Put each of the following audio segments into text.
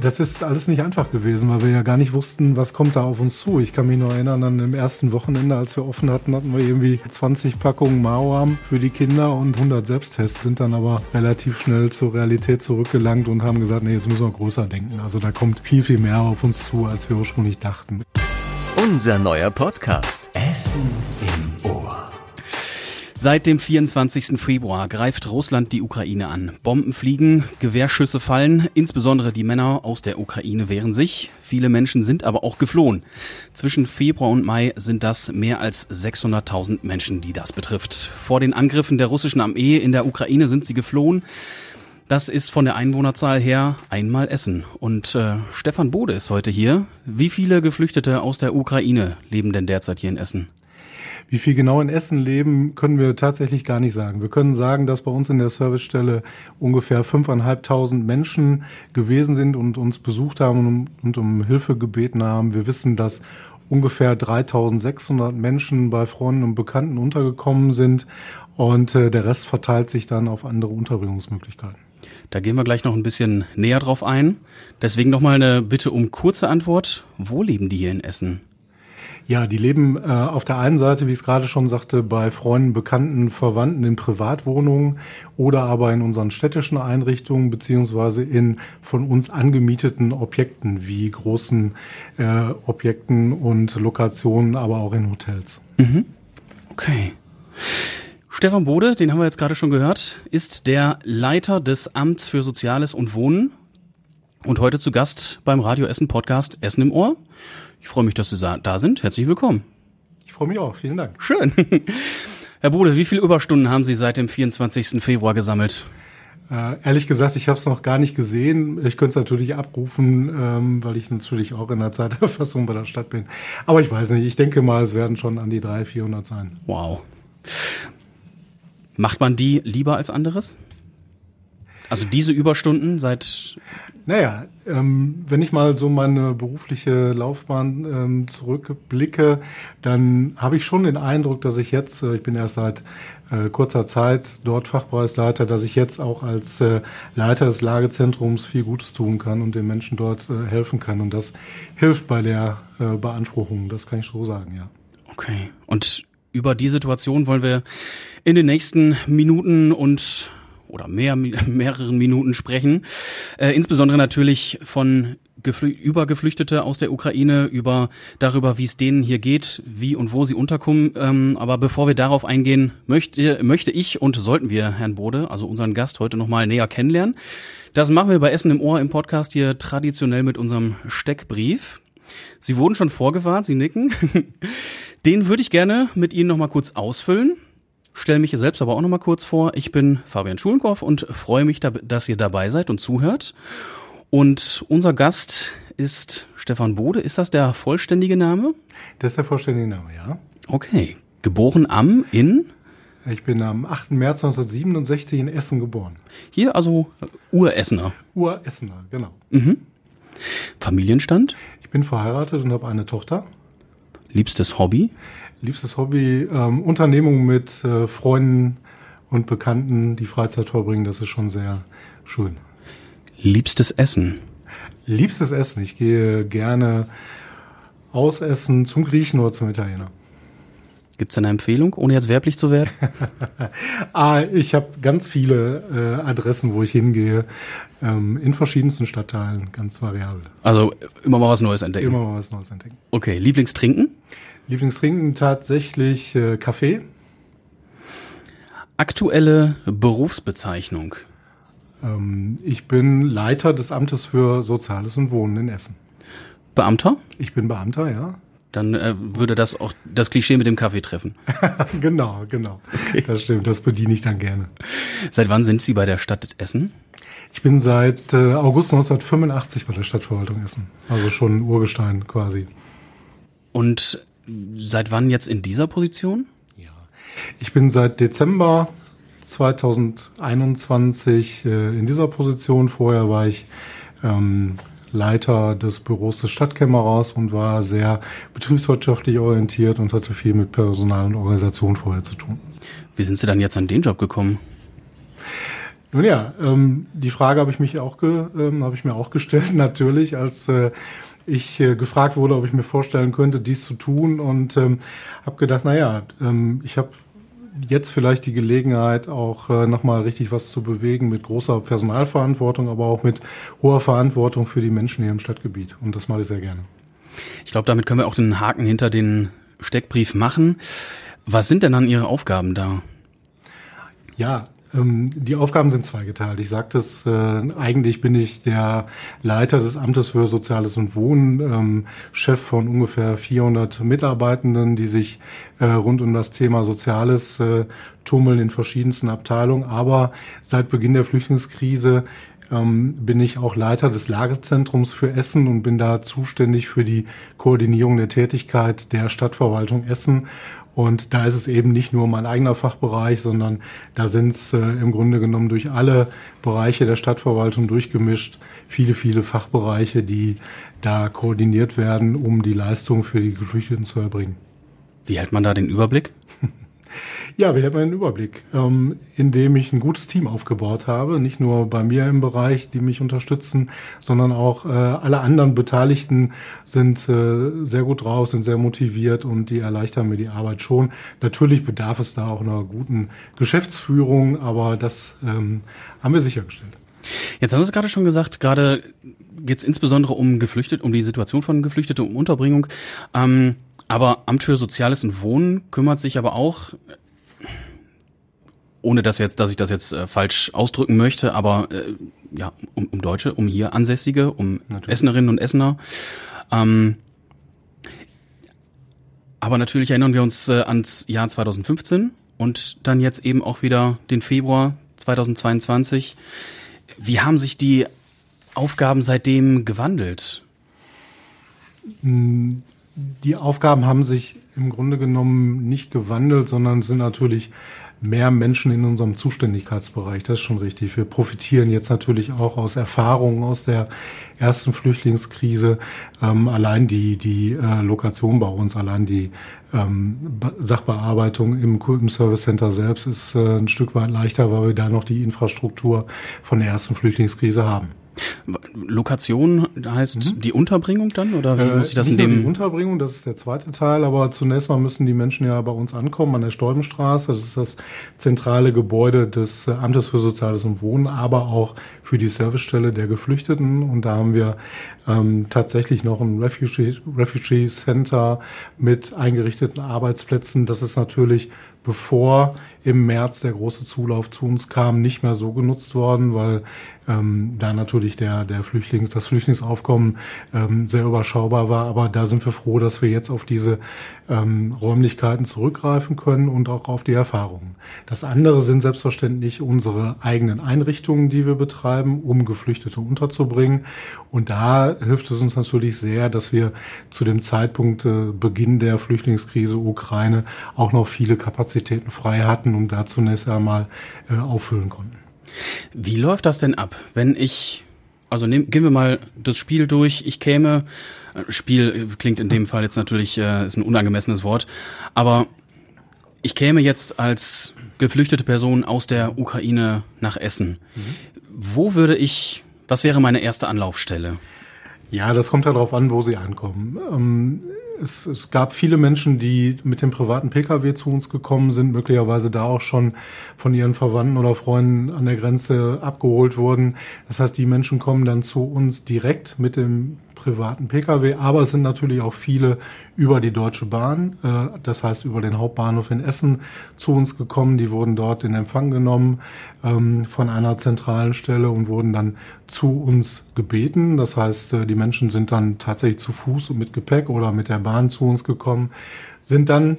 Das ist alles nicht einfach gewesen, weil wir ja gar nicht wussten, was kommt da auf uns zu. Ich kann mich noch erinnern, an dem ersten Wochenende, als wir offen hatten, hatten wir irgendwie 20 Packungen Maoam für die Kinder und 100 Selbsttests, sind dann aber relativ schnell zur Realität zurückgelangt und haben gesagt, nee, jetzt müssen wir größer denken. Also da kommt viel, viel mehr auf uns zu, als wir ursprünglich dachten. Unser neuer Podcast Essen im Ohr. Seit dem 24. Februar greift Russland die Ukraine an. Bomben fliegen, Gewehrschüsse fallen, insbesondere die Männer aus der Ukraine wehren sich. Viele Menschen sind aber auch geflohen. Zwischen Februar und Mai sind das mehr als 600.000 Menschen, die das betrifft. Vor den Angriffen der russischen Armee in der Ukraine sind sie geflohen. Das ist von der Einwohnerzahl her einmal Essen. Und äh, Stefan Bode ist heute hier. Wie viele Geflüchtete aus der Ukraine leben denn derzeit hier in Essen? Wie viel genau in Essen leben, können wir tatsächlich gar nicht sagen. Wir können sagen, dass bei uns in der Servicestelle ungefähr fünfeinhalbtausend Menschen gewesen sind und uns besucht haben und, und um Hilfe gebeten haben. Wir wissen, dass ungefähr 3600 Menschen bei Freunden und Bekannten untergekommen sind und äh, der Rest verteilt sich dann auf andere Unterbringungsmöglichkeiten. Da gehen wir gleich noch ein bisschen näher drauf ein. Deswegen nochmal eine Bitte um kurze Antwort. Wo leben die hier in Essen? Ja, die leben äh, auf der einen Seite, wie ich es gerade schon sagte, bei Freunden, Bekannten, Verwandten in Privatwohnungen oder aber in unseren städtischen Einrichtungen beziehungsweise in von uns angemieteten Objekten wie großen äh, Objekten und Lokationen, aber auch in Hotels. Mhm. Okay. Stefan Bode, den haben wir jetzt gerade schon gehört, ist der Leiter des Amts für Soziales und Wohnen und heute zu Gast beim Radio Essen Podcast Essen im Ohr. Ich freue mich, dass Sie da sind. Herzlich willkommen. Ich freue mich auch. Vielen Dank. Schön. Herr Bode, wie viele Überstunden haben Sie seit dem 24. Februar gesammelt? Äh, ehrlich gesagt, ich habe es noch gar nicht gesehen. Ich könnte es natürlich abrufen, ähm, weil ich natürlich auch in der Zeiterfassung bei der Stadt bin. Aber ich weiß nicht. Ich denke mal, es werden schon an die 300, 400 sein. Wow. Macht man die lieber als anderes? Also diese Überstunden seit naja, ähm, wenn ich mal so meine berufliche Laufbahn ähm, zurückblicke, dann habe ich schon den Eindruck, dass ich jetzt, äh, ich bin erst seit äh, kurzer Zeit dort Fachpreisleiter, dass ich jetzt auch als äh, Leiter des Lagezentrums viel Gutes tun kann und den Menschen dort äh, helfen kann. Und das hilft bei der äh, Beanspruchung, das kann ich so sagen, ja. Okay. Und über die Situation wollen wir in den nächsten Minuten und oder mehr, mehreren Minuten sprechen. Äh, insbesondere natürlich von Geflü über Geflüchtete aus der Ukraine, über darüber, wie es denen hier geht, wie und wo sie unterkommen. Ähm, aber bevor wir darauf eingehen, möchte, möchte ich und sollten wir Herrn Bode, also unseren Gast, heute nochmal näher kennenlernen. Das machen wir bei Essen im Ohr im Podcast hier traditionell mit unserem Steckbrief. Sie wurden schon vorgewarnt, Sie nicken. Den würde ich gerne mit Ihnen nochmal kurz ausfüllen stelle mich selbst aber auch noch mal kurz vor. Ich bin Fabian Schulenkorf und freue mich, dass ihr dabei seid und zuhört. Und unser Gast ist Stefan Bode. Ist das der vollständige Name? Das ist der vollständige Name, ja. Okay. Geboren am in? Ich bin am 8. März 1967 in Essen geboren. Hier also Uressener. Uressener, genau. Mhm. Familienstand? Ich bin verheiratet und habe eine Tochter. Liebstes Hobby? Liebstes Hobby, ähm, Unternehmung mit äh, Freunden und Bekannten, die Freizeit verbringen, das ist schon sehr schön. Liebstes Essen? Liebstes Essen. Ich gehe gerne ausessen zum Griechen oder zum Italiener. Gibt es eine Empfehlung, ohne jetzt werblich zu werden? ah, ich habe ganz viele äh, Adressen, wo ich hingehe, ähm, in verschiedensten Stadtteilen, ganz variabel. Also immer mal was Neues entdecken. Immer mal was Neues entdecken. Okay, Lieblingstrinken? Lieblingstrinken tatsächlich äh, Kaffee. Aktuelle Berufsbezeichnung. Ähm, ich bin Leiter des Amtes für Soziales und Wohnen in Essen. Beamter? Ich bin Beamter, ja. Dann äh, würde das auch das Klischee mit dem Kaffee treffen. genau, genau. Okay. Das stimmt, das bediene ich dann gerne. Seit wann sind Sie bei der Stadt Essen? Ich bin seit äh, August 1985 bei der Stadtverwaltung Essen. Also schon Urgestein quasi. Und Seit wann jetzt in dieser Position? Ja, ich bin seit Dezember 2021 äh, in dieser Position. Vorher war ich ähm, Leiter des Büros des Stadtkämmerers und war sehr betriebswirtschaftlich orientiert und hatte viel mit Personal und Organisation vorher zu tun. Wie sind Sie dann jetzt an den Job gekommen? Nun ja, ähm, die Frage habe ich mich auch ge, ähm, habe ich mir auch gestellt, natürlich, als äh, ich äh, gefragt wurde, ob ich mir vorstellen könnte, dies zu tun und ähm, habe gedacht, naja, ähm, ich habe jetzt vielleicht die Gelegenheit, auch äh, nochmal richtig was zu bewegen mit großer Personalverantwortung, aber auch mit hoher Verantwortung für die Menschen hier im Stadtgebiet. Und das mache ich sehr gerne. Ich glaube, damit können wir auch den Haken hinter den Steckbrief machen. Was sind denn dann Ihre Aufgaben da? Ja, die Aufgaben sind zweigeteilt. Ich sagte es, äh, eigentlich bin ich der Leiter des Amtes für Soziales und Wohnen, ähm, Chef von ungefähr 400 Mitarbeitenden, die sich äh, rund um das Thema Soziales äh, tummeln in verschiedensten Abteilungen. Aber seit Beginn der Flüchtlingskrise ähm, bin ich auch Leiter des Lagezentrums für Essen und bin da zuständig für die Koordinierung der Tätigkeit der Stadtverwaltung Essen und da ist es eben nicht nur mein eigener Fachbereich, sondern da sind es äh, im Grunde genommen durch alle Bereiche der Stadtverwaltung durchgemischt viele, viele Fachbereiche, die da koordiniert werden, um die Leistung für die Geflüchteten zu erbringen. Wie hält man da den Überblick? Ja, wir haben einen Überblick, ähm, indem ich ein gutes Team aufgebaut habe, nicht nur bei mir im Bereich, die mich unterstützen, sondern auch äh, alle anderen Beteiligten sind äh, sehr gut drauf, sind sehr motiviert und die erleichtern mir die Arbeit schon. Natürlich bedarf es da auch einer guten Geschäftsführung, aber das ähm, haben wir sichergestellt. Jetzt haben Sie es gerade schon gesagt, gerade geht es insbesondere um Geflüchtete, um die Situation von Geflüchteten, um Unterbringung. Ähm, aber Amt für Soziales und Wohnen kümmert sich aber auch ohne dass jetzt, dass ich das jetzt äh, falsch ausdrücken möchte, aber äh, ja, um, um Deutsche, um hier Ansässige, um natürlich. Essenerinnen und Essener. Ähm, aber natürlich erinnern wir uns äh, ans Jahr 2015 und dann jetzt eben auch wieder den Februar 2022. Wie haben sich die Aufgaben seitdem gewandelt? Die Aufgaben haben sich im Grunde genommen nicht gewandelt, sondern sind natürlich mehr Menschen in unserem Zuständigkeitsbereich. Das ist schon richtig. Wir profitieren jetzt natürlich auch aus Erfahrungen aus der ersten Flüchtlingskrise. Ähm, allein die, die äh, Lokation bei uns, allein die ähm, Sachbearbeitung im, im Service Center selbst ist äh, ein Stück weit leichter, weil wir da noch die Infrastruktur von der ersten Flüchtlingskrise haben. Lokation heißt mhm. die Unterbringung dann oder wie äh, muss ich das in dem? Die Unterbringung, das ist der zweite Teil, aber zunächst mal müssen die Menschen ja bei uns ankommen an der Stolbenstraße. Das ist das zentrale Gebäude des äh, Amtes für Soziales und Wohnen, aber auch für die Servicestelle der Geflüchteten. Und da haben wir ähm, tatsächlich noch ein Refugee, Refugee Center mit eingerichteten Arbeitsplätzen. Das ist natürlich bevor im März der große Zulauf zu uns kam, nicht mehr so genutzt worden, weil ähm, da natürlich der, der Flüchtlings, das Flüchtlingsaufkommen ähm, sehr überschaubar war. Aber da sind wir froh, dass wir jetzt auf diese ähm, Räumlichkeiten zurückgreifen können und auch auf die Erfahrungen. Das andere sind selbstverständlich unsere eigenen Einrichtungen, die wir betreiben, um Geflüchtete unterzubringen. Und da hilft es uns natürlich sehr, dass wir zu dem Zeitpunkt äh, Beginn der Flüchtlingskrise Ukraine auch noch viele Kapazitäten frei hatten und da zunächst einmal äh, auffüllen konnten. Wie läuft das denn ab, wenn ich, also nehm, gehen wir mal das Spiel durch, ich käme, äh, Spiel klingt in dem Fall jetzt natürlich, äh, ist ein unangemessenes Wort, aber ich käme jetzt als geflüchtete Person aus der Ukraine nach Essen. Mhm. Wo würde ich, was wäre meine erste Anlaufstelle? Ja, das kommt ja darauf an, wo Sie ankommen. Ähm, es, es gab viele Menschen, die mit dem privaten Pkw zu uns gekommen sind, möglicherweise da auch schon von ihren Verwandten oder Freunden an der Grenze abgeholt wurden. Das heißt, die Menschen kommen dann zu uns direkt mit dem privaten Pkw, aber es sind natürlich auch viele über die Deutsche Bahn, äh, das heißt über den Hauptbahnhof in Essen zu uns gekommen. Die wurden dort in Empfang genommen ähm, von einer zentralen Stelle und wurden dann zu uns gebeten. Das heißt, äh, die Menschen sind dann tatsächlich zu Fuß und mit Gepäck oder mit der Bahn zu uns gekommen, sind dann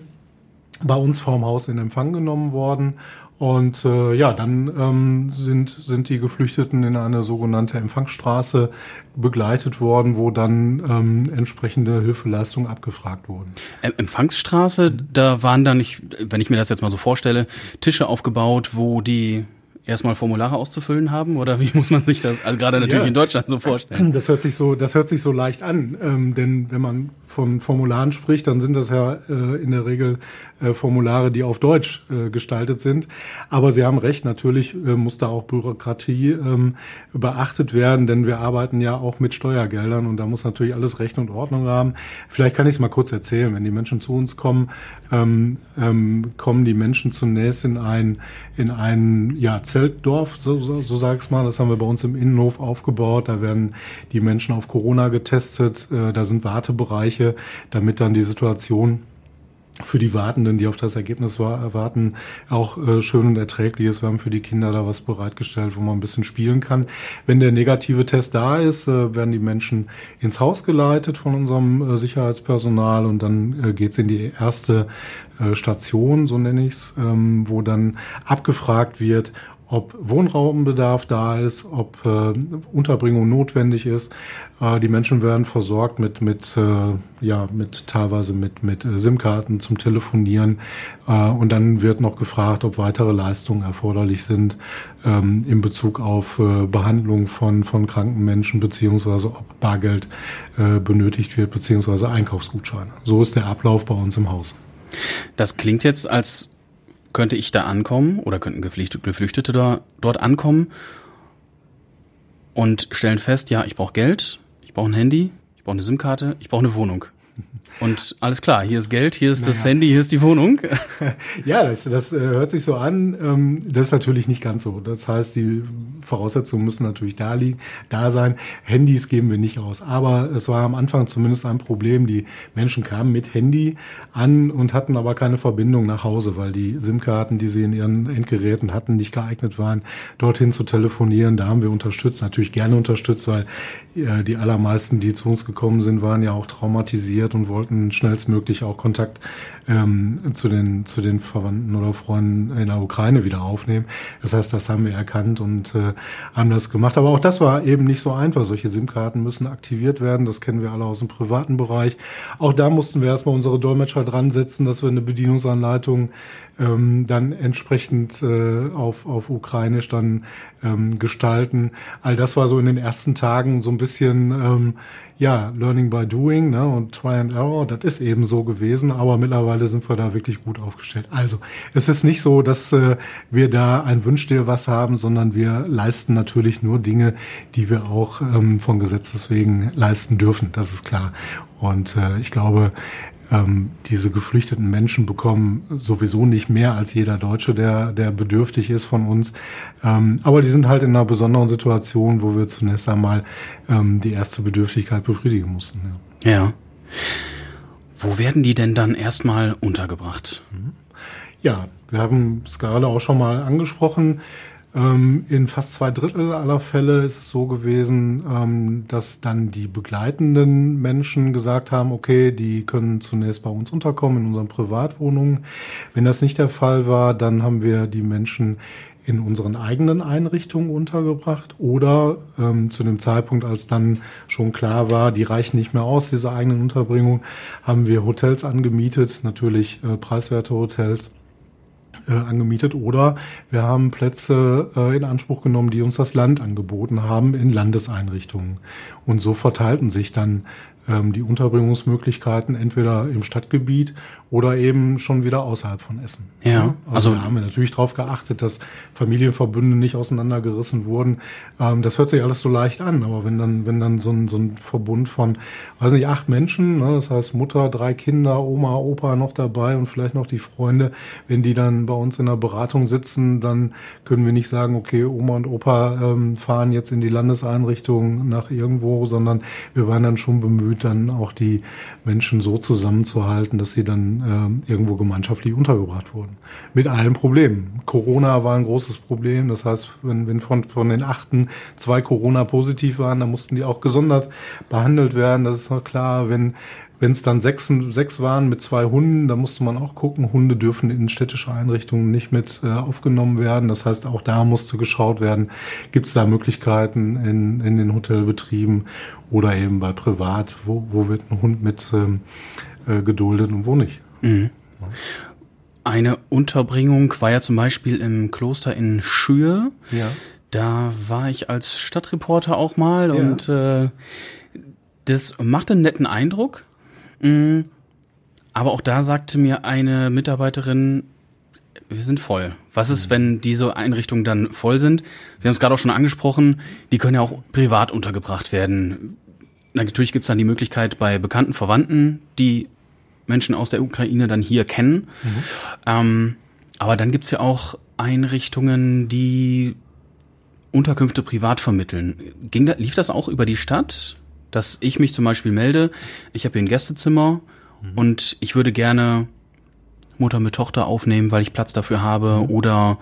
bei uns vorm Haus in Empfang genommen worden und äh, ja, dann ähm, sind, sind die Geflüchteten in eine sogenannte Empfangsstraße begleitet worden, wo dann ähm, entsprechende Hilfeleistungen abgefragt wurden. Empfangsstraße, da waren dann nicht, wenn ich mir das jetzt mal so vorstelle, Tische aufgebaut, wo die erstmal Formulare auszufüllen haben oder wie muss man sich das also gerade natürlich ja. in Deutschland so vorstellen? Das hört sich so, das hört sich so leicht an, ähm, denn wenn man von Formularen spricht, dann sind das ja äh, in der Regel äh, Formulare, die auf Deutsch äh, gestaltet sind. Aber Sie haben recht, natürlich äh, muss da auch Bürokratie ähm, beachtet werden, denn wir arbeiten ja auch mit Steuergeldern und da muss natürlich alles Recht und Ordnung haben. Vielleicht kann ich es mal kurz erzählen. Wenn die Menschen zu uns kommen, ähm, ähm, kommen die Menschen zunächst in ein in ein ja, Zeltdorf, so, so, so sag ich mal. Das haben wir bei uns im Innenhof aufgebaut. Da werden die Menschen auf Corona getestet. Äh, da sind Wartebereiche, damit dann die Situation für die Wartenden, die auf das Ergebnis warten, auch äh, schön und erträglich ist. Wir haben für die Kinder da was bereitgestellt, wo man ein bisschen spielen kann. Wenn der negative Test da ist, äh, werden die Menschen ins Haus geleitet von unserem äh, Sicherheitspersonal und dann äh, geht's in die erste Station, so nenne ich's, ähm, wo dann abgefragt wird, ob Wohnraumbedarf da ist, ob äh, Unterbringung notwendig ist. Äh, die Menschen werden versorgt mit mit äh, ja mit teilweise mit mit äh, SIM-Karten zum Telefonieren äh, und dann wird noch gefragt, ob weitere Leistungen erforderlich sind ähm, in Bezug auf äh, Behandlung von von kranken Menschen beziehungsweise ob Bargeld äh, benötigt wird beziehungsweise Einkaufsgutscheine. So ist der Ablauf bei uns im Haus. Das klingt jetzt als könnte ich da ankommen oder könnten Geflüchtete da, dort ankommen und stellen fest, ja, ich brauche Geld, ich brauche ein Handy, ich brauche eine SIM-Karte, ich brauche eine Wohnung. Und alles klar, hier ist Geld, hier ist naja. das Handy, hier ist die Wohnung. ja, das, das äh, hört sich so an. Ähm, das ist natürlich nicht ganz so. Das heißt, die Voraussetzungen müssen natürlich da liegen, da sein. Handys geben wir nicht aus. Aber es war am Anfang zumindest ein Problem. Die Menschen kamen mit Handy an und hatten aber keine Verbindung nach Hause, weil die SIM-Karten, die sie in ihren Endgeräten hatten, nicht geeignet waren, dorthin zu telefonieren. Da haben wir unterstützt, natürlich gerne unterstützt, weil äh, die allermeisten, die zu uns gekommen sind, waren ja auch traumatisiert und wollten schnellstmöglich auch Kontakt ähm, zu, den, zu den Verwandten oder Freunden in der Ukraine wieder aufnehmen. Das heißt, das haben wir erkannt und äh, haben das gemacht. Aber auch das war eben nicht so einfach. Solche SIM-Karten müssen aktiviert werden. Das kennen wir alle aus dem privaten Bereich. Auch da mussten wir erstmal unsere Dolmetscher dran setzen, dass wir eine Bedienungsanleitung ähm, dann entsprechend äh, auf, auf Ukrainisch dann ähm, gestalten. All das war so in den ersten Tagen so ein bisschen ähm, ja, Learning by Doing ne, und Try and Error, das ist eben so gewesen, aber mittlerweile sind wir da wirklich gut aufgestellt. Also, es ist nicht so, dass äh, wir da ein Wünsch dir was haben, sondern wir leisten natürlich nur Dinge, die wir auch ähm, von Gesetzes wegen leisten dürfen, das ist klar. Und äh, ich glaube, ähm, diese geflüchteten Menschen bekommen sowieso nicht mehr als jeder Deutsche, der, der bedürftig ist von uns. Ähm, aber die sind halt in einer besonderen Situation, wo wir zunächst einmal ähm, die erste Bedürftigkeit befriedigen mussten. Ja. ja. Wo werden die denn dann erstmal untergebracht? Ja, wir haben es gerade auch schon mal angesprochen. Ähm, in fast zwei Drittel aller Fälle ist es so gewesen, ähm, dass dann die begleitenden Menschen gesagt haben, okay, die können zunächst bei uns unterkommen in unseren Privatwohnungen. Wenn das nicht der Fall war, dann haben wir die Menschen in unseren eigenen Einrichtungen untergebracht oder ähm, zu dem Zeitpunkt, als dann schon klar war, die reichen nicht mehr aus, diese eigenen Unterbringung, haben wir Hotels angemietet, natürlich äh, preiswerte Hotels äh, angemietet oder wir haben Plätze äh, in Anspruch genommen, die uns das Land angeboten haben in Landeseinrichtungen. Und so verteilten sich dann ähm, die Unterbringungsmöglichkeiten entweder im Stadtgebiet oder eben schon wieder außerhalb von Essen. Ja, also, also da haben wir natürlich darauf geachtet, dass Familienverbünde nicht auseinandergerissen wurden. Ähm, das hört sich alles so leicht an, aber wenn dann, wenn dann so ein, so ein Verbund von, weiß nicht, acht Menschen, ne, das heißt Mutter, drei Kinder, Oma, Opa noch dabei und vielleicht noch die Freunde, wenn die dann bei uns in der Beratung sitzen, dann können wir nicht sagen, okay, Oma und Opa ähm, fahren jetzt in die Landeseinrichtung nach irgendwo, sondern wir waren dann schon bemüht, dann auch die Menschen so zusammenzuhalten, dass sie dann äh, irgendwo gemeinschaftlich untergebracht wurden. Mit allen Problemen. Corona war ein großes Problem. Das heißt, wenn, wenn von, von den achten zwei Corona positiv waren, dann mussten die auch gesondert behandelt werden. Das ist noch klar. Wenn wenn es dann sechs, sechs waren mit zwei Hunden, da musste man auch gucken, Hunde dürfen in städtische Einrichtungen nicht mit äh, aufgenommen werden. Das heißt, auch da musste geschaut werden, gibt es da Möglichkeiten in, in den Hotelbetrieben oder eben bei Privat, wo, wo wird ein Hund mit ähm, äh, geduldet und wo nicht. Mhm. Eine Unterbringung war ja zum Beispiel im Kloster in Schür. Ja. Da war ich als Stadtreporter auch mal ja. und äh, das macht einen netten Eindruck. Mm, aber auch da sagte mir eine Mitarbeiterin, wir sind voll. Was ist, wenn diese Einrichtungen dann voll sind? Sie haben es gerade auch schon angesprochen, die können ja auch privat untergebracht werden. Natürlich gibt es dann die Möglichkeit bei bekannten Verwandten, die Menschen aus der Ukraine dann hier kennen. Mhm. Ähm, aber dann gibt's ja auch Einrichtungen, die Unterkünfte privat vermitteln. Ging da, lief das auch über die Stadt, dass ich mich zum Beispiel melde, ich habe hier ein Gästezimmer mhm. und ich würde gerne Mutter mit Tochter aufnehmen, weil ich Platz dafür habe mhm. oder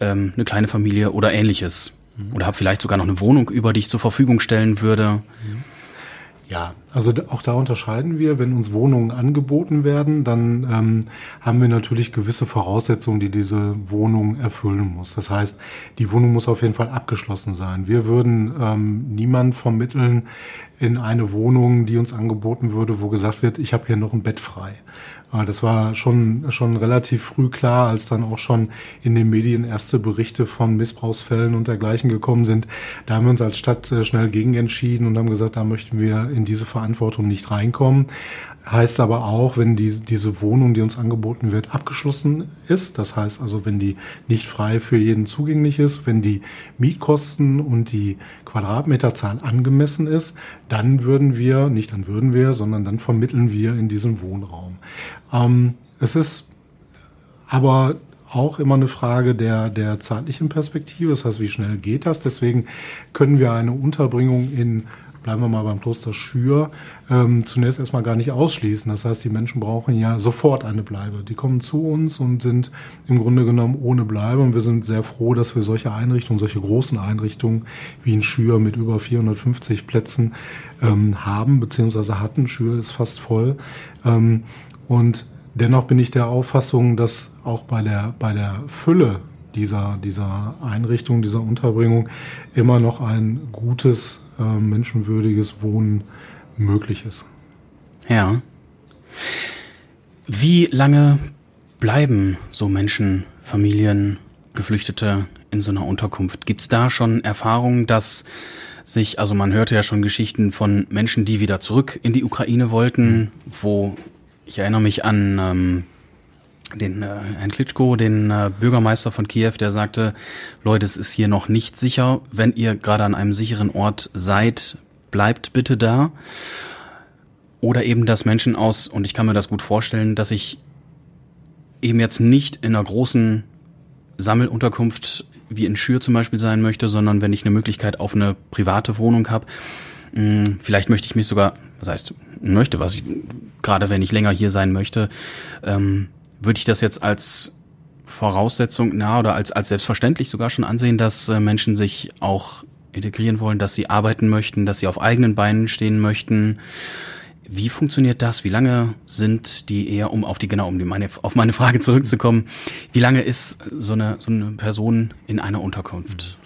ähm, eine kleine Familie oder ähnliches. Mhm. Oder habe vielleicht sogar noch eine Wohnung über, die ich zur Verfügung stellen würde. Mhm. Ja, also auch da unterscheiden wir. Wenn uns Wohnungen angeboten werden, dann ähm, haben wir natürlich gewisse Voraussetzungen, die diese Wohnung erfüllen muss. Das heißt, die Wohnung muss auf jeden Fall abgeschlossen sein. Wir würden ähm, niemand vermitteln in eine Wohnung, die uns angeboten würde, wo gesagt wird, ich habe hier noch ein Bett frei. Das war schon, schon relativ früh klar, als dann auch schon in den Medien erste Berichte von Missbrauchsfällen und dergleichen gekommen sind. Da haben wir uns als Stadt äh, schnell gegen entschieden und haben gesagt, da möchten wir in diese Verantwortung nicht reinkommen. Heißt aber auch, wenn die, diese Wohnung, die uns angeboten wird, abgeschlossen ist, das heißt also, wenn die nicht frei für jeden zugänglich ist, wenn die Mietkosten und die Quadratmeterzahl angemessen ist, dann würden wir, nicht dann würden wir, sondern dann vermitteln wir in diesem Wohnraum. Ähm, es ist aber auch immer eine Frage der, der zeitlichen Perspektive, das heißt, wie schnell geht das? Deswegen können wir eine Unterbringung in bleiben wir mal beim Kloster Schür, ähm, zunächst erstmal gar nicht ausschließen. Das heißt, die Menschen brauchen ja sofort eine Bleibe. Die kommen zu uns und sind im Grunde genommen ohne Bleibe. Und wir sind sehr froh, dass wir solche Einrichtungen, solche großen Einrichtungen wie in Schür mit über 450 Plätzen ähm, haben, beziehungsweise hatten. Schür ist fast voll. Ähm, und dennoch bin ich der Auffassung, dass auch bei der, bei der Fülle dieser, dieser Einrichtung, dieser Unterbringung immer noch ein gutes äh, menschenwürdiges Wohnen möglich ist. Ja. Wie lange bleiben so Menschen, Familien, Geflüchtete in so einer Unterkunft? Gibt es da schon Erfahrungen, dass sich, also man hörte ja schon Geschichten von Menschen, die wieder zurück in die Ukraine wollten, wo ich erinnere mich an ähm, den äh, Herrn Klitschko, den äh, Bürgermeister von Kiew, der sagte, Leute, es ist hier noch nicht sicher. Wenn ihr gerade an einem sicheren Ort seid, bleibt bitte da. Oder eben, dass Menschen aus, und ich kann mir das gut vorstellen, dass ich eben jetzt nicht in einer großen Sammelunterkunft wie in Schür zum Beispiel sein möchte, sondern wenn ich eine Möglichkeit auf eine private Wohnung habe, hm, vielleicht möchte ich mich sogar, was heißt möchte, was ich, gerade wenn ich länger hier sein möchte, ähm, würde ich das jetzt als Voraussetzung, na, oder als, als selbstverständlich sogar schon ansehen, dass äh, Menschen sich auch integrieren wollen, dass sie arbeiten möchten, dass sie auf eigenen Beinen stehen möchten. Wie funktioniert das? Wie lange sind die eher, um auf die, genau, um die meine, auf meine Frage zurückzukommen, wie lange ist so eine, so eine Person in einer Unterkunft?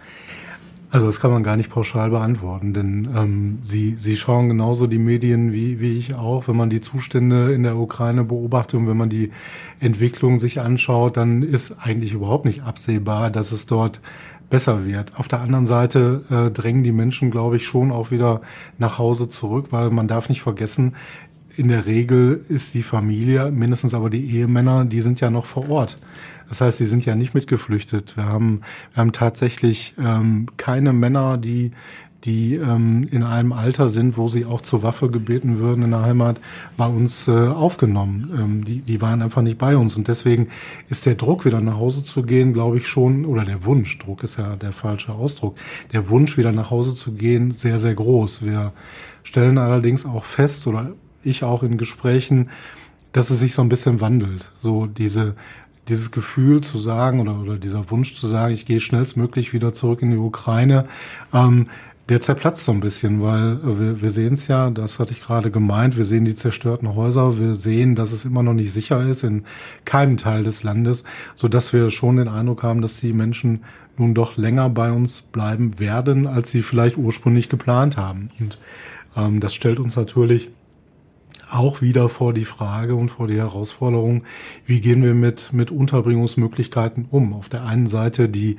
Also das kann man gar nicht pauschal beantworten, denn ähm, sie, sie schauen genauso die Medien wie, wie ich auch. Wenn man die Zustände in der Ukraine beobachtet und wenn man die Entwicklung sich anschaut, dann ist eigentlich überhaupt nicht absehbar, dass es dort besser wird. Auf der anderen Seite äh, drängen die Menschen, glaube ich, schon auch wieder nach Hause zurück, weil man darf nicht vergessen, in der Regel ist die Familie, mindestens aber die Ehemänner, die sind ja noch vor Ort. Das heißt, sie sind ja nicht mitgeflüchtet. Wir haben, wir haben tatsächlich ähm, keine Männer, die die ähm, in einem Alter sind, wo sie auch zur Waffe gebeten würden in der Heimat, bei uns äh, aufgenommen. Ähm, die, die waren einfach nicht bei uns. Und deswegen ist der Druck, wieder nach Hause zu gehen, glaube ich schon, oder der Wunsch, Druck ist ja der falsche Ausdruck, der Wunsch, wieder nach Hause zu gehen, sehr, sehr groß. Wir stellen allerdings auch fest, oder ich auch in Gesprächen, dass es sich so ein bisschen wandelt. So diese dieses Gefühl zu sagen oder, oder dieser Wunsch zu sagen, ich gehe schnellstmöglich wieder zurück in die Ukraine, ähm, der zerplatzt so ein bisschen, weil wir, wir sehen es ja, das hatte ich gerade gemeint, wir sehen die zerstörten Häuser, wir sehen, dass es immer noch nicht sicher ist in keinem Teil des Landes, so dass wir schon den Eindruck haben, dass die Menschen nun doch länger bei uns bleiben werden, als sie vielleicht ursprünglich geplant haben. Und ähm, das stellt uns natürlich auch wieder vor die Frage und vor die Herausforderung, wie gehen wir mit, mit Unterbringungsmöglichkeiten um? Auf der einen Seite die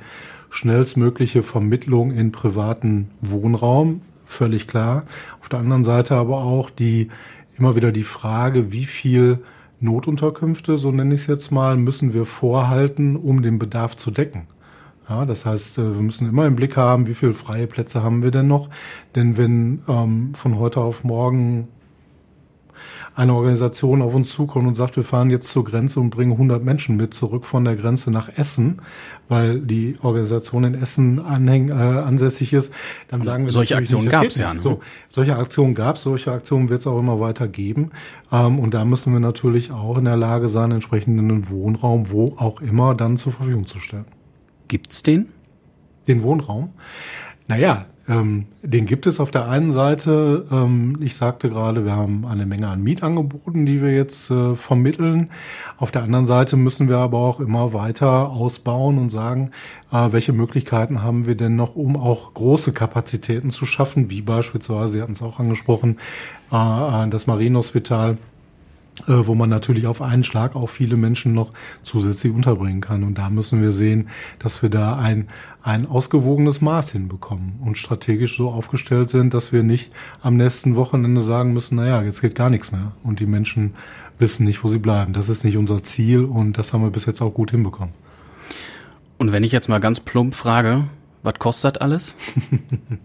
schnellstmögliche Vermittlung in privaten Wohnraum, völlig klar. Auf der anderen Seite aber auch die immer wieder die Frage, wie viel Notunterkünfte, so nenne ich es jetzt mal, müssen wir vorhalten, um den Bedarf zu decken. Ja, das heißt, äh, wir müssen immer im Blick haben, wie viele freie Plätze haben wir denn noch. Denn wenn ähm, von heute auf morgen eine Organisation auf uns zukommt und sagt, wir fahren jetzt zur Grenze und bringen 100 Menschen mit zurück von der Grenze nach Essen, weil die Organisation in Essen anhäng, äh, ansässig ist, dann sagen wir solche Aktionen gab es ja. Ne? So, solche Aktionen gab es, solche Aktionen wird es auch immer weiter geben. Ähm, und da müssen wir natürlich auch in der Lage sein, entsprechenden Wohnraum, wo auch immer, dann zur Verfügung zu stellen. Gibt's den? Den Wohnraum? Naja, ähm, den gibt es auf der einen Seite. Ähm, ich sagte gerade, wir haben eine Menge an Mietangeboten, die wir jetzt äh, vermitteln. Auf der anderen Seite müssen wir aber auch immer weiter ausbauen und sagen, äh, welche Möglichkeiten haben wir denn noch, um auch große Kapazitäten zu schaffen, wie beispielsweise, Sie hatten es auch angesprochen, äh, äh das Marienhospital äh, wo man natürlich auf einen Schlag auch viele Menschen noch zusätzlich unterbringen kann. Und da müssen wir sehen, dass wir da ein, ein ausgewogenes Maß hinbekommen und strategisch so aufgestellt sind, dass wir nicht am nächsten Wochenende sagen müssen, naja, jetzt geht gar nichts mehr. Und die Menschen wissen nicht, wo sie bleiben. Das ist nicht unser Ziel und das haben wir bis jetzt auch gut hinbekommen. Und wenn ich jetzt mal ganz plump frage, was kostet alles?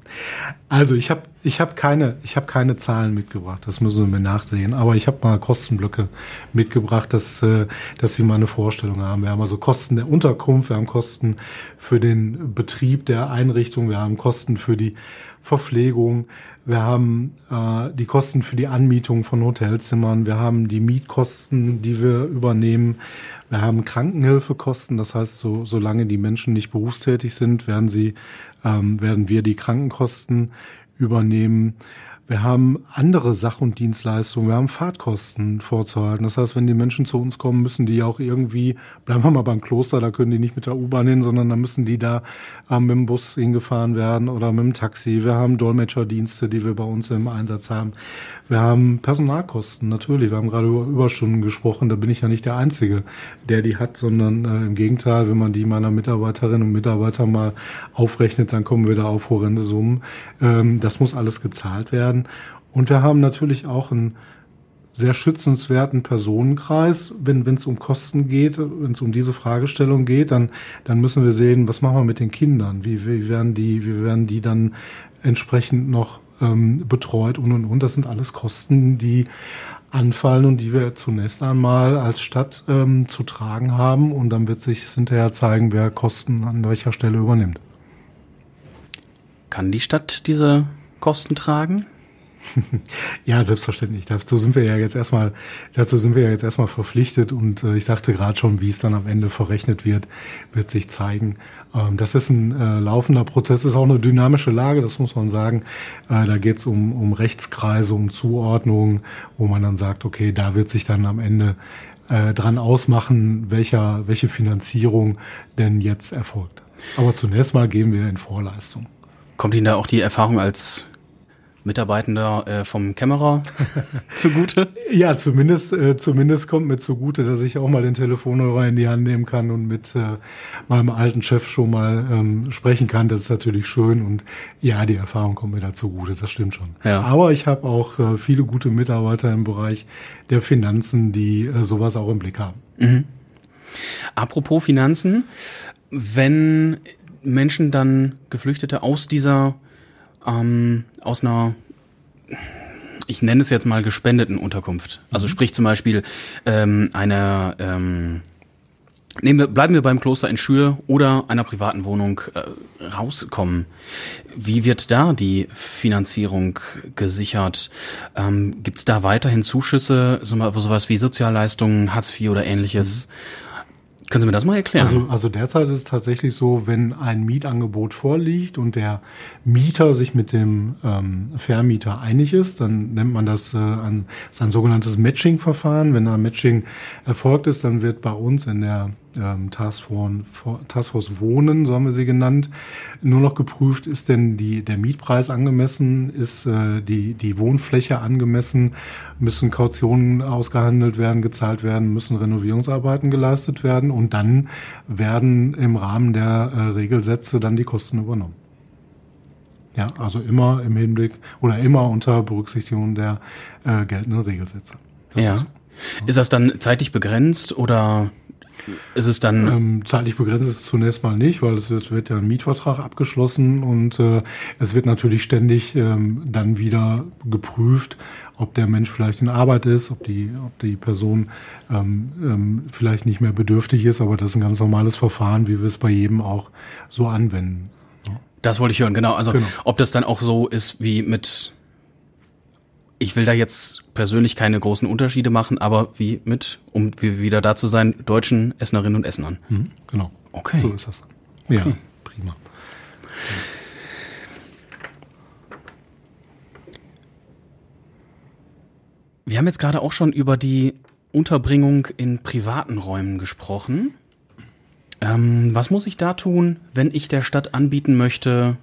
Also ich habe ich hab keine, ich hab keine Zahlen mitgebracht, das müssen wir nachsehen. Aber ich habe mal Kostenblöcke mitgebracht, dass, äh, dass Sie mal eine Vorstellung haben. Wir haben also Kosten der Unterkunft, wir haben Kosten für den Betrieb der Einrichtung, wir haben Kosten für die Verpflegung, wir haben äh, die Kosten für die Anmietung von Hotelzimmern, wir haben die Mietkosten, die wir übernehmen, wir haben Krankenhilfekosten, das heißt, so, solange die Menschen nicht berufstätig sind, werden sie, ähm, werden wir die Krankenkosten übernehmen. Wir haben andere Sach- und Dienstleistungen. Wir haben Fahrtkosten vorzuhalten. Das heißt, wenn die Menschen zu uns kommen, müssen die auch irgendwie, bleiben wir mal beim Kloster, da können die nicht mit der U-Bahn hin, sondern da müssen die da äh, mit dem Bus hingefahren werden oder mit dem Taxi. Wir haben Dolmetscherdienste, die wir bei uns im Einsatz haben. Wir haben Personalkosten, natürlich. Wir haben gerade über Überstunden gesprochen. Da bin ich ja nicht der Einzige, der die hat, sondern äh, im Gegenteil, wenn man die meiner Mitarbeiterinnen und Mitarbeiter mal aufrechnet, dann kommen wir da auf horrende Summen. Ähm, das muss alles gezahlt werden werden. Und wir haben natürlich auch einen sehr schützenswerten Personenkreis. Wenn es um Kosten geht, wenn es um diese Fragestellung geht, dann, dann müssen wir sehen, was machen wir mit den Kindern? Wie, wie, werden, die, wie werden die dann entsprechend noch ähm, betreut und und und. Das sind alles Kosten, die anfallen und die wir zunächst einmal als Stadt ähm, zu tragen haben. Und dann wird sich hinterher zeigen, wer Kosten an welcher Stelle übernimmt. Kann die Stadt diese Kosten tragen? Ja, selbstverständlich. Dazu sind wir ja jetzt erstmal, dazu sind wir ja jetzt erstmal verpflichtet und äh, ich sagte gerade schon, wie es dann am Ende verrechnet wird, wird sich zeigen. Ähm, das ist ein äh, laufender Prozess, ist auch eine dynamische Lage, das muss man sagen. Äh, da geht es um, um Rechtskreise, um Zuordnungen, wo man dann sagt, okay, da wird sich dann am Ende äh, dran ausmachen, welcher, welche Finanzierung denn jetzt erfolgt. Aber zunächst mal gehen wir in Vorleistung. Kommt Ihnen da auch die Erfahrung als Mitarbeitender äh, vom Kämmerer zugute? Ja, zumindest, äh, zumindest kommt mir zugute, dass ich auch mal den Telefonhörer in die Hand nehmen kann und mit äh, meinem alten Chef schon mal ähm, sprechen kann. Das ist natürlich schön und ja, die Erfahrung kommt mir da zugute, das stimmt schon. Ja. Aber ich habe auch äh, viele gute Mitarbeiter im Bereich der Finanzen, die äh, sowas auch im Blick haben. Mhm. Apropos Finanzen, wenn Menschen dann Geflüchtete aus dieser ähm, aus einer ich nenne es jetzt mal gespendeten Unterkunft. Also mhm. sprich zum Beispiel ähm, einer ähm, Nehmen wir, bleiben wir beim Kloster in Schür oder einer privaten Wohnung äh, rauskommen. Wie wird da die Finanzierung gesichert? Ähm, Gibt es da weiterhin Zuschüsse, so, sowas wie Sozialleistungen, Hartz IV oder ähnliches? Mhm. Können Sie mir das mal erklären? Also, also derzeit ist es tatsächlich so, wenn ein Mietangebot vorliegt und der Mieter sich mit dem ähm, Vermieter einig ist, dann nennt man das, äh, ein, das ein sogenanntes Matching-Verfahren. Wenn ein Matching erfolgt ist, dann wird bei uns in der ähm, Taskforce, Taskforce Wohnen, so haben wir sie genannt, nur noch geprüft, ist denn die, der Mietpreis angemessen, ist äh, die, die Wohnfläche angemessen, müssen Kautionen ausgehandelt werden, gezahlt werden, müssen Renovierungsarbeiten geleistet werden und dann werden im Rahmen der äh, Regelsätze dann die Kosten übernommen. Ja, also immer im Hinblick oder immer unter Berücksichtigung der äh, geltenden Regelsätze. Das ja. Ist, so. ist das dann zeitlich begrenzt oder ist es dann ähm, zeitlich begrenzt ist es zunächst mal nicht, weil es wird, wird ja ein Mietvertrag abgeschlossen und äh, es wird natürlich ständig ähm, dann wieder geprüft, ob der Mensch vielleicht in Arbeit ist, ob die, ob die Person ähm, ähm, vielleicht nicht mehr bedürftig ist, aber das ist ein ganz normales Verfahren, wie wir es bei jedem auch so anwenden. Das wollte ich hören, genau. Also genau. ob das dann auch so ist wie mit ich will da jetzt persönlich keine großen Unterschiede machen, aber wie mit, um wieder da zu sein, deutschen Essenerinnen und Essenern. Mhm, genau. Okay. So ist das. Ja, okay. prima. Wir haben jetzt gerade auch schon über die Unterbringung in privaten Räumen gesprochen. Ähm, was muss ich da tun, wenn ich der Stadt anbieten möchte,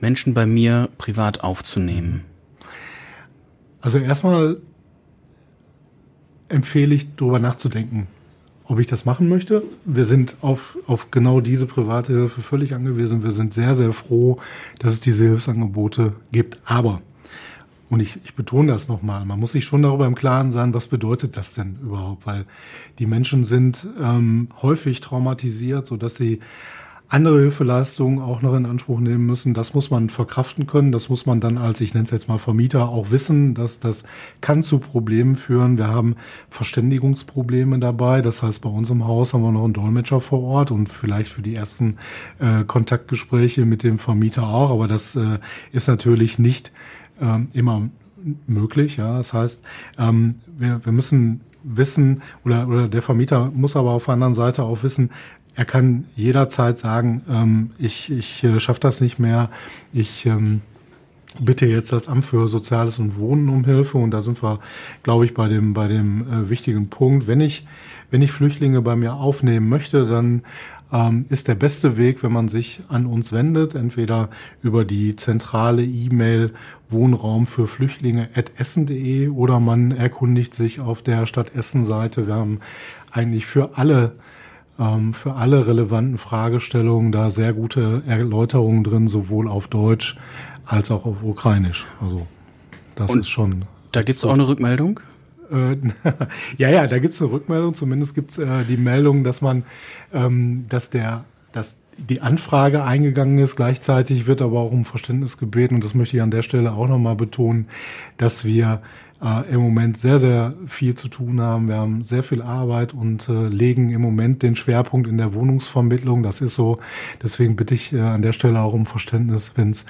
Menschen bei mir privat aufzunehmen? Also erstmal empfehle ich, darüber nachzudenken, ob ich das machen möchte. Wir sind auf, auf genau diese private Hilfe völlig angewiesen. Wir sind sehr, sehr froh, dass es diese Hilfsangebote gibt. Aber, und ich, ich betone das nochmal, man muss sich schon darüber im Klaren sein, was bedeutet das denn überhaupt? Weil die Menschen sind ähm, häufig traumatisiert, sodass sie andere Hilfeleistungen auch noch in Anspruch nehmen müssen. Das muss man verkraften können. Das muss man dann als, ich nenne es jetzt mal Vermieter, auch wissen, dass das kann zu Problemen führen. Wir haben Verständigungsprobleme dabei. Das heißt, bei uns im Haus haben wir noch einen Dolmetscher vor Ort und vielleicht für die ersten äh, Kontaktgespräche mit dem Vermieter auch. Aber das äh, ist natürlich nicht äh, immer möglich. Ja, das heißt, ähm, wir, wir müssen wissen oder, oder der Vermieter muss aber auf der anderen Seite auch wissen, er kann jederzeit sagen, ähm, ich, ich äh, schaffe das nicht mehr, ich ähm, bitte jetzt das Amt für Soziales und Wohnen um Hilfe und da sind wir, glaube ich, bei dem, bei dem äh, wichtigen Punkt. Wenn ich, wenn ich Flüchtlinge bei mir aufnehmen möchte, dann ähm, ist der beste Weg, wenn man sich an uns wendet, entweder über die zentrale E-Mail Wohnraum für Flüchtlinge at essen.de oder man erkundigt sich auf der Stadt Essen Seite. Wir haben eigentlich für alle für alle relevanten Fragestellungen da sehr gute Erläuterungen drin, sowohl auf Deutsch als auch auf Ukrainisch. Also das Und ist schon. Da gibt es auch eine Rückmeldung? Äh, ja, ja, da gibt es eine Rückmeldung. Zumindest gibt es äh, die Meldung, dass man, ähm, dass der, dass die Anfrage eingegangen ist. Gleichzeitig wird aber auch um Verständnis gebeten. Und das möchte ich an der Stelle auch nochmal betonen, dass wir äh, im Moment sehr, sehr viel zu tun haben. Wir haben sehr viel Arbeit und äh, legen im Moment den Schwerpunkt in der Wohnungsvermittlung. Das ist so. Deswegen bitte ich äh, an der Stelle auch um Verständnis, wenn es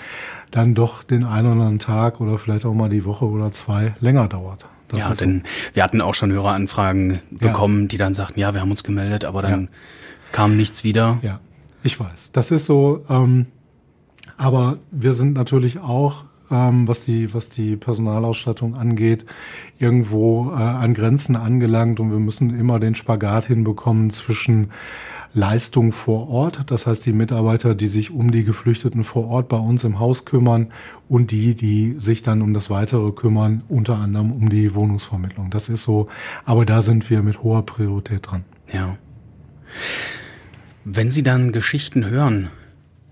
dann doch den einen oder anderen Tag oder vielleicht auch mal die Woche oder zwei länger dauert. Das ja, denn so. wir hatten auch schon Höreranfragen bekommen, ja. die dann sagten, ja, wir haben uns gemeldet, aber dann ja. kam nichts wieder. Ja, ich weiß. Das ist so. Ähm, aber wir sind natürlich auch ähm, was die was die Personalausstattung angeht, irgendwo äh, an Grenzen angelangt und wir müssen immer den Spagat hinbekommen zwischen Leistung vor Ort, das heißt die Mitarbeiter, die sich um die Geflüchteten vor Ort bei uns im Haus kümmern und die, die sich dann um das Weitere kümmern, unter anderem um die Wohnungsvermittlung. Das ist so, aber da sind wir mit hoher Priorität dran. Ja. Wenn Sie dann Geschichten hören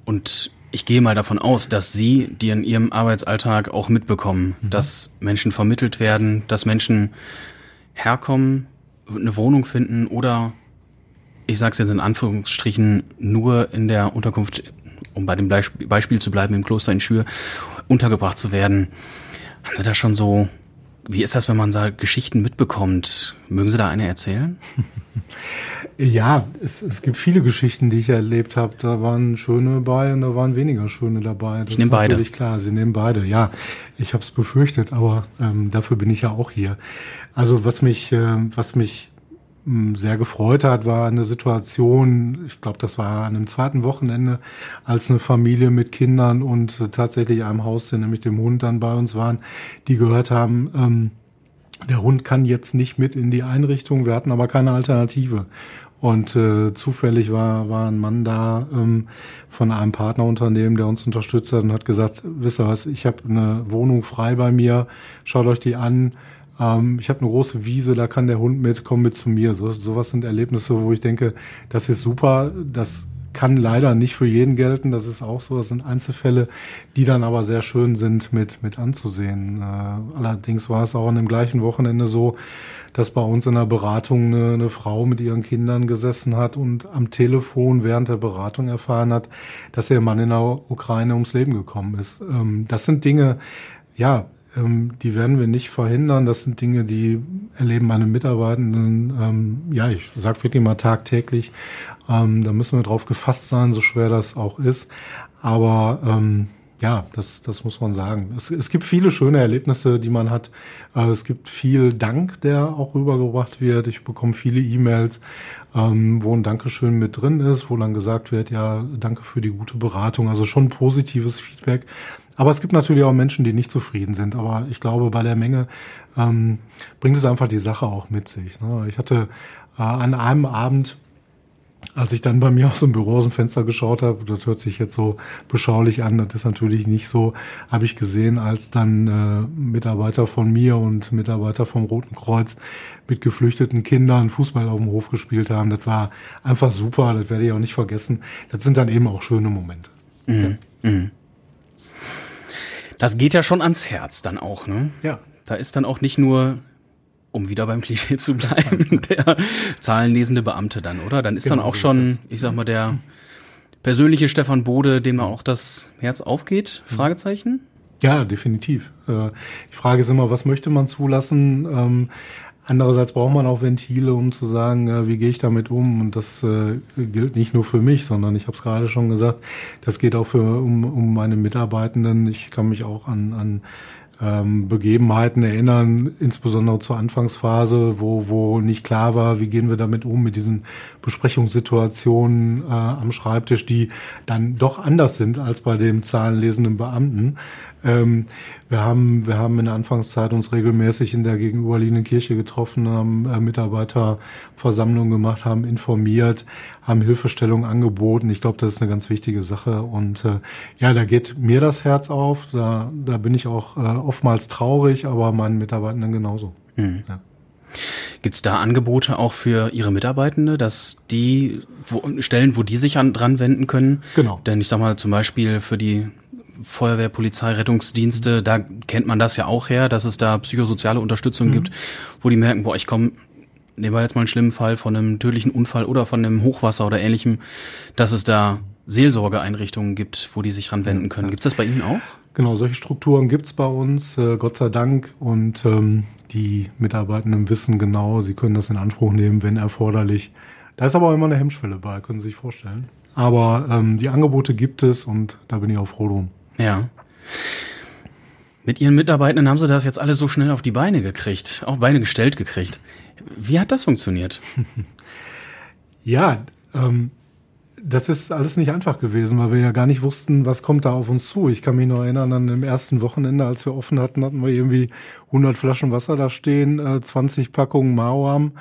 und ich gehe mal davon aus, dass Sie, die in Ihrem Arbeitsalltag auch mitbekommen, mhm. dass Menschen vermittelt werden, dass Menschen herkommen, eine Wohnung finden oder, ich sage es jetzt in Anführungsstrichen, nur in der Unterkunft, um bei dem Beispiel zu bleiben, im Kloster in Schür, untergebracht zu werden. Haben Sie da schon so, wie ist das, wenn man da Geschichten mitbekommt? Mögen Sie da eine erzählen? Ja, es, es gibt viele Geschichten, die ich erlebt habe. Da waren schöne dabei und da waren weniger schöne dabei. Das ich nehme beide. Natürlich klar, Sie nehmen beide. Ja, ich habe es befürchtet, aber ähm, dafür bin ich ja auch hier. Also was mich, äh, was mich mh, hm, sehr gefreut hat, war eine Situation. Ich glaube, das war an einem zweiten Wochenende, als eine Familie mit Kindern und äh, tatsächlich einem Haustier, nämlich dem Hund, dann bei uns waren, die gehört haben. Ähm, der Hund kann jetzt nicht mit in die Einrichtung, wir hatten aber keine Alternative. Und äh, zufällig war, war ein Mann da ähm, von einem Partnerunternehmen, der uns unterstützt hat und hat gesagt, wisst ihr was, ich habe eine Wohnung frei bei mir, schaut euch die an. Ähm, ich habe eine große Wiese, da kann der Hund mit, komm mit zu mir. So, sowas sind Erlebnisse, wo ich denke, das ist super, das kann leider nicht für jeden gelten. Das ist auch so. Das sind Einzelfälle, die dann aber sehr schön sind mit, mit anzusehen. Äh, allerdings war es auch an dem gleichen Wochenende so, dass bei uns in der Beratung eine, eine Frau mit ihren Kindern gesessen hat und am Telefon während der Beratung erfahren hat, dass ihr Mann in der Ukraine ums Leben gekommen ist. Ähm, das sind Dinge, ja, ähm, die werden wir nicht verhindern. Das sind Dinge, die erleben meine Mitarbeitenden, ähm, ja, ich sag wirklich mal tagtäglich. Ähm, da müssen wir drauf gefasst sein, so schwer das auch ist. Aber ähm, ja, das, das muss man sagen. Es, es gibt viele schöne Erlebnisse, die man hat. Äh, es gibt viel Dank, der auch rübergebracht wird. Ich bekomme viele E-Mails, ähm, wo ein Dankeschön mit drin ist, wo dann gesagt wird, ja, danke für die gute Beratung. Also schon positives Feedback. Aber es gibt natürlich auch Menschen, die nicht zufrieden sind. Aber ich glaube, bei der Menge ähm, bringt es einfach die Sache auch mit sich. Ne? Ich hatte äh, an einem Abend als ich dann bei mir aus dem Büro aus dem Fenster geschaut habe, das hört sich jetzt so beschaulich an, das ist natürlich nicht so, habe ich gesehen, als dann äh, Mitarbeiter von mir und Mitarbeiter vom Roten Kreuz mit geflüchteten Kindern Fußball auf dem Hof gespielt haben. Das war einfach super, das werde ich auch nicht vergessen. Das sind dann eben auch schöne Momente. Mhm. Ja. Mhm. Das geht ja schon ans Herz dann auch, ne? Ja. Da ist dann auch nicht nur um wieder beim Klischee zu bleiben, der zahlenlesende Beamte dann, oder? Dann ist genau, dann auch schon, ich sag mal, der persönliche Stefan Bode, dem auch das Herz aufgeht? Mhm. Fragezeichen? Ja, definitiv. Äh, die Frage ist immer, was möchte man zulassen? Ähm, andererseits braucht man auch Ventile, um zu sagen, äh, wie gehe ich damit um? Und das äh, gilt nicht nur für mich, sondern ich habe es gerade schon gesagt, das geht auch für um, um meine Mitarbeitenden. Ich kann mich auch an, an ähm, Begebenheiten erinnern, insbesondere zur Anfangsphase, wo, wo nicht klar war, wie gehen wir damit um, mit diesen Besprechungssituationen äh, am Schreibtisch, die dann doch anders sind als bei dem zahlenlesenden Beamten. Ähm, wir haben, wir haben in der Anfangszeit uns regelmäßig in der gegenüberliegenden Kirche getroffen, haben äh, Mitarbeiterversammlungen gemacht, haben informiert, haben Hilfestellung angeboten. Ich glaube, das ist eine ganz wichtige Sache. Und äh, ja, da geht mir das Herz auf. Da, da bin ich auch äh, oftmals traurig, aber meinen Mitarbeitenden genauso. Mhm. Ja. Gibt es da Angebote auch für Ihre Mitarbeitende, dass die wo, Stellen, wo die sich an, dran wenden können? Genau. Denn ich sag mal zum Beispiel für die Feuerwehr, Polizei, Rettungsdienste, da kennt man das ja auch her, dass es da psychosoziale Unterstützung mhm. gibt, wo die merken, boah, ich komme, nehmen wir jetzt mal einen schlimmen Fall von einem tödlichen Unfall oder von einem Hochwasser oder ähnlichem, dass es da Seelsorgeeinrichtungen gibt, wo die sich dran wenden können. Gibt es das bei Ihnen auch? Genau, solche Strukturen gibt's bei uns, äh, Gott sei Dank. Und ähm, die Mitarbeitenden wissen genau, sie können das in Anspruch nehmen, wenn erforderlich. Da ist aber auch immer eine Hemmschwelle bei, können Sie sich vorstellen. Aber ähm, die Angebote gibt es und da bin ich auch froh drum. Ja. Mit Ihren Mitarbeitenden haben Sie das jetzt alles so schnell auf die Beine gekriegt, auf Beine gestellt gekriegt. Wie hat das funktioniert? ja, ähm, das ist alles nicht einfach gewesen, weil wir ja gar nicht wussten, was kommt da auf uns zu. Ich kann mich noch erinnern, an dem ersten Wochenende, als wir offen hatten, hatten wir irgendwie 100 Flaschen Wasser da stehen, äh, 20 Packungen Mauam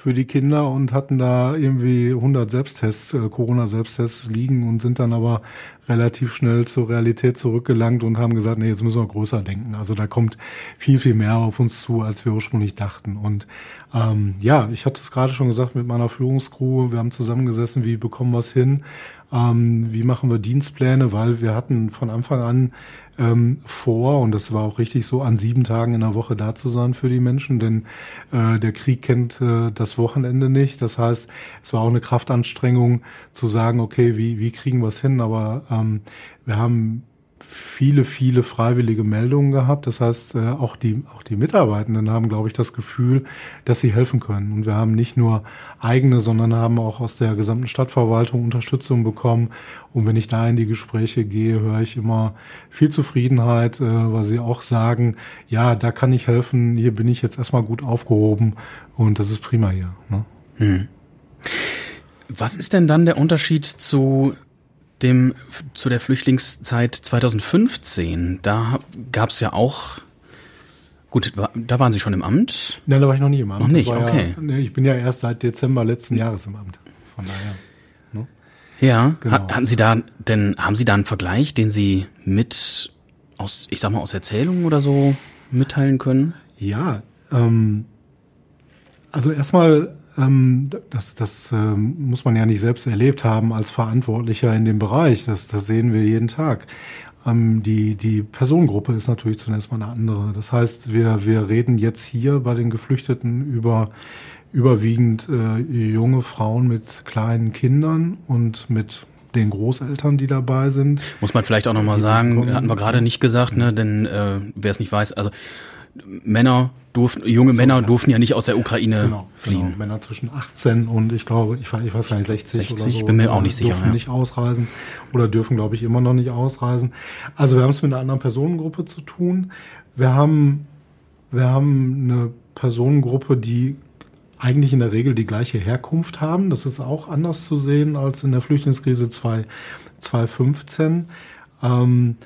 für die Kinder und hatten da irgendwie 100 Selbsttests, äh, Corona-Selbsttests liegen und sind dann aber relativ schnell zur Realität zurückgelangt und haben gesagt, nee, jetzt müssen wir größer denken. Also da kommt viel, viel mehr auf uns zu, als wir ursprünglich dachten. Und ähm, ja, ich hatte es gerade schon gesagt mit meiner Führungskrew, wir haben zusammengesessen, wie bekommen wir es hin, ähm, wie machen wir Dienstpläne, weil wir hatten von Anfang an ähm, vor, und das war auch richtig so, an sieben Tagen in der Woche da zu sein für die Menschen, denn äh, der Krieg kennt äh, das Wochenende nicht. Das heißt, es war auch eine Kraftanstrengung zu sagen, okay, wie, wie kriegen wir es hin? Aber ähm, wir haben viele, viele freiwillige Meldungen gehabt. Das heißt, äh, auch die, auch die Mitarbeitenden haben, glaube ich, das Gefühl, dass sie helfen können. Und wir haben nicht nur eigene, sondern haben auch aus der gesamten Stadtverwaltung Unterstützung bekommen. Und wenn ich da in die Gespräche gehe, höre ich immer viel Zufriedenheit, äh, weil sie auch sagen, ja, da kann ich helfen, hier bin ich jetzt erstmal gut aufgehoben und das ist prima hier. Ne? Hm. Was ist denn dann der Unterschied zu dem zu der Flüchtlingszeit 2015, da gab es ja auch Gut, da waren Sie schon im Amt? Nein, da war ich noch nie im Amt. Noch nicht, okay. Ja, ich bin ja erst seit Dezember letzten Jahres im Amt. Von daher. Ne? Ja, genau. hatten Sie da denn, haben Sie da einen Vergleich, den Sie mit aus, ich sag mal, aus Erzählungen oder so mitteilen können? Ja, ähm, also erstmal das, das ähm, muss man ja nicht selbst erlebt haben als Verantwortlicher in dem Bereich. Das, das sehen wir jeden Tag. Ähm, die, die Personengruppe ist natürlich zunächst mal eine andere. Das heißt, wir, wir reden jetzt hier bei den Geflüchteten über überwiegend äh, junge Frauen mit kleinen Kindern und mit den Großeltern, die dabei sind. Muss man vielleicht auch nochmal sagen, hatten wir gerade nicht gesagt, ne, denn äh, wer es nicht weiß, also Männer durften, junge so, Männer ja. durften ja nicht aus der Ukraine genau, fliehen. Genau. Männer zwischen 18 und ich glaube, ich weiß, ich weiß gar nicht, 60, 60 oder so. bin mir auch nicht sicher. Dürfen ja. nicht ausreisen oder dürfen, glaube ich, immer noch nicht ausreisen. Also wir haben es mit einer anderen Personengruppe zu tun. Wir haben, wir haben eine Personengruppe, die eigentlich in der Regel die gleiche Herkunft haben. Das ist auch anders zu sehen als in der Flüchtlingskrise 2015. Ähm,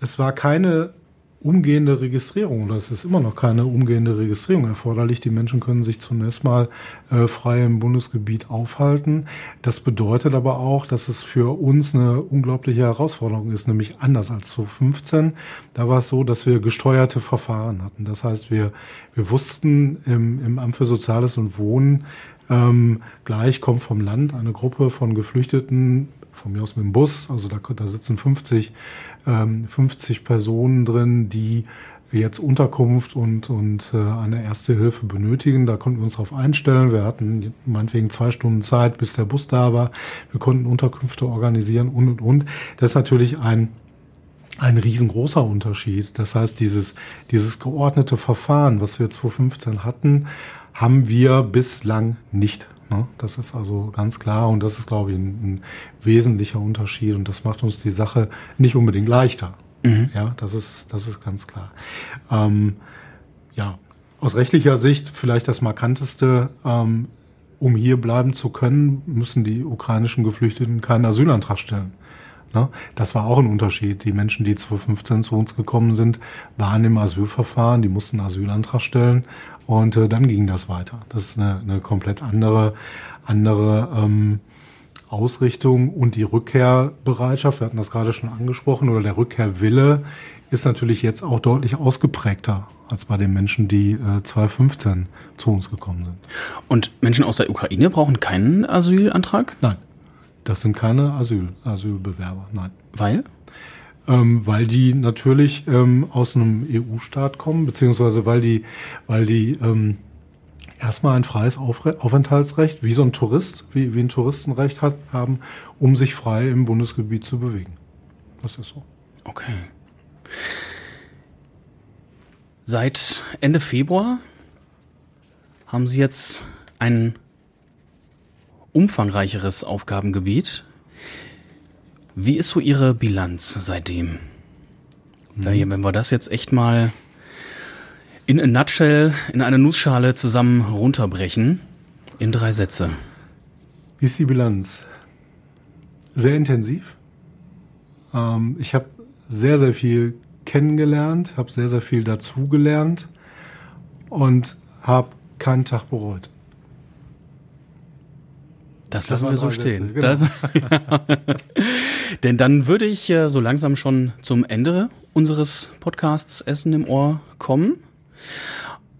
es war keine umgehende Registrierung oder es ist immer noch keine umgehende Registrierung erforderlich. Die Menschen können sich zunächst mal äh, frei im Bundesgebiet aufhalten. Das bedeutet aber auch, dass es für uns eine unglaubliche Herausforderung ist, nämlich anders als 2015. Da war es so, dass wir gesteuerte Verfahren hatten. Das heißt, wir, wir wussten im, im Amt für Soziales und Wohnen, ähm, gleich kommt vom Land eine Gruppe von Geflüchteten, von mir aus mit dem Bus, also da, da sitzen 50 50 ähm, Personen drin, die jetzt Unterkunft und, und äh, eine erste Hilfe benötigen. Da konnten wir uns darauf einstellen. Wir hatten meinetwegen zwei Stunden Zeit, bis der Bus da war. Wir konnten Unterkünfte organisieren und, und, und. Das ist natürlich ein, ein riesengroßer Unterschied. Das heißt, dieses, dieses geordnete Verfahren, was wir 2015 hatten, haben wir bislang nicht? Das ist also ganz klar und das ist, glaube ich, ein, ein, wesentlicher Unterschied und das macht uns die Sache nicht unbedingt leichter. Mhm. Ja, das ist, das ist ganz klar. Ähm, ja, aus rechtlicher Sicht vielleicht das markanteste, ähm, um hier bleiben zu können, müssen die ukrainischen Geflüchteten keinen Asylantrag stellen. Ne? Das war auch ein Unterschied. Die Menschen, die 2015 zu uns gekommen sind, waren im Asylverfahren, die mussten einen Asylantrag stellen und äh, dann ging das weiter. Das ist eine, eine komplett andere, andere ähm, Ausrichtung und die Rückkehrbereitschaft, wir hatten das gerade schon angesprochen, oder der Rückkehrwille ist natürlich jetzt auch deutlich ausgeprägter als bei den Menschen, die äh, 2015 zu uns gekommen sind. Und Menschen aus der Ukraine brauchen keinen Asylantrag? Nein. Das sind keine Asyl, Asylbewerber, nein. Weil? Ähm, weil die natürlich ähm, aus einem EU-Staat kommen, beziehungsweise weil die, weil die ähm, erstmal ein freies Aufenthaltsrecht, wie so ein Tourist, wie, wie ein Touristenrecht hat, haben, um sich frei im Bundesgebiet zu bewegen. Das ist so. Okay. Seit Ende Februar haben Sie jetzt einen umfangreicheres Aufgabengebiet. Wie ist so Ihre Bilanz seitdem? Mhm. Wenn wir das jetzt echt mal in a nutshell, in eine Nussschale zusammen runterbrechen, in drei Sätze. Wie ist die Bilanz? Sehr intensiv. Ähm, ich habe sehr, sehr viel kennengelernt, habe sehr, sehr viel dazugelernt und habe keinen Tag bereut. Das lassen wir so stehen. Genau. Das, ja. Denn dann würde ich äh, so langsam schon zum Ende unseres Podcasts Essen im Ohr kommen.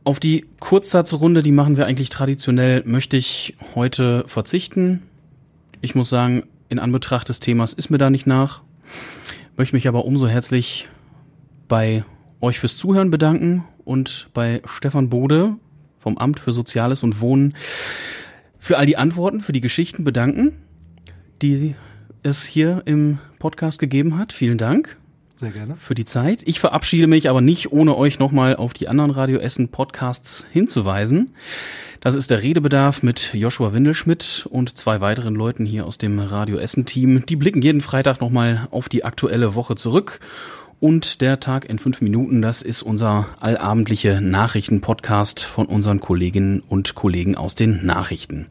Auf die Kurzsatzrunde, die machen wir eigentlich traditionell, möchte ich heute verzichten. Ich muss sagen, in Anbetracht des Themas ist mir da nicht nach. Möchte mich aber umso herzlich bei euch fürs Zuhören bedanken und bei Stefan Bode vom Amt für Soziales und Wohnen für all die Antworten, für die Geschichten bedanken, die es hier im Podcast gegeben hat. Vielen Dank. Sehr gerne. Für die Zeit. Ich verabschiede mich aber nicht, ohne euch nochmal auf die anderen Radio Essen Podcasts hinzuweisen. Das ist der Redebedarf mit Joshua Windelschmidt und zwei weiteren Leuten hier aus dem Radio Essen Team. Die blicken jeden Freitag nochmal auf die aktuelle Woche zurück und der Tag in fünf Minuten, das ist unser allabendliche Nachrichtenpodcast von unseren Kolleginnen und Kollegen aus den Nachrichten.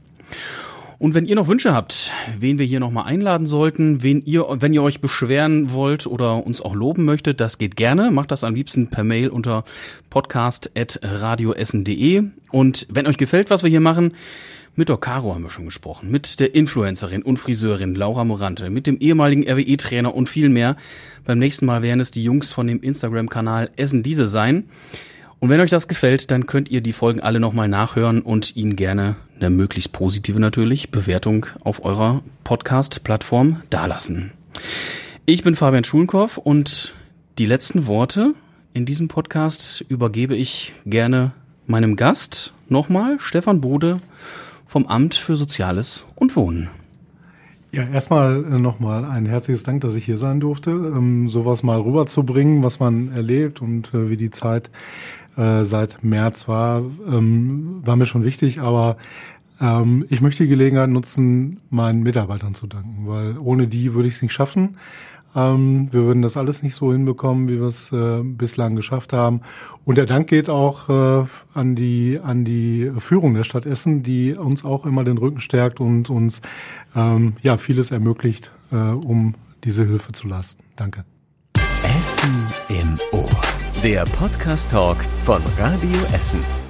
Und wenn ihr noch Wünsche habt, wen wir hier nochmal einladen sollten, wen ihr, wenn ihr euch beschweren wollt oder uns auch loben möchtet, das geht gerne. Macht das am liebsten per Mail unter podcast.radioessen.de. Und wenn euch gefällt, was wir hier machen, mit der Caro haben wir schon gesprochen, mit der Influencerin und Friseurin Laura Morante, mit dem ehemaligen RWE-Trainer und viel mehr. Beim nächsten Mal werden es die Jungs von dem Instagram-Kanal Essen diese sein. Und wenn euch das gefällt, dann könnt ihr die Folgen alle nochmal nachhören und ihnen gerne eine möglichst positive natürlich Bewertung auf eurer Podcast-Plattform dalassen. Ich bin Fabian Schulenkorf und die letzten Worte in diesem Podcast übergebe ich gerne meinem Gast nochmal, Stefan Bode vom Amt für Soziales und Wohnen. Ja, erstmal äh, nochmal ein herzliches Dank, dass ich hier sein durfte, ähm, sowas mal rüberzubringen, was man erlebt und äh, wie die Zeit äh, seit März war, ähm, war mir schon wichtig, aber ähm, ich möchte die Gelegenheit nutzen, meinen Mitarbeitern zu danken, weil ohne die würde ich es nicht schaffen. Ähm, wir würden das alles nicht so hinbekommen, wie wir es äh, bislang geschafft haben. Und der Dank geht auch äh, an die an die Führung der Stadt Essen, die uns auch immer den Rücken stärkt und uns ähm, ja vieles ermöglicht, äh, um diese Hilfe zu leisten. Danke. Essen im Ohr. Der Podcast Talk von Radio Essen.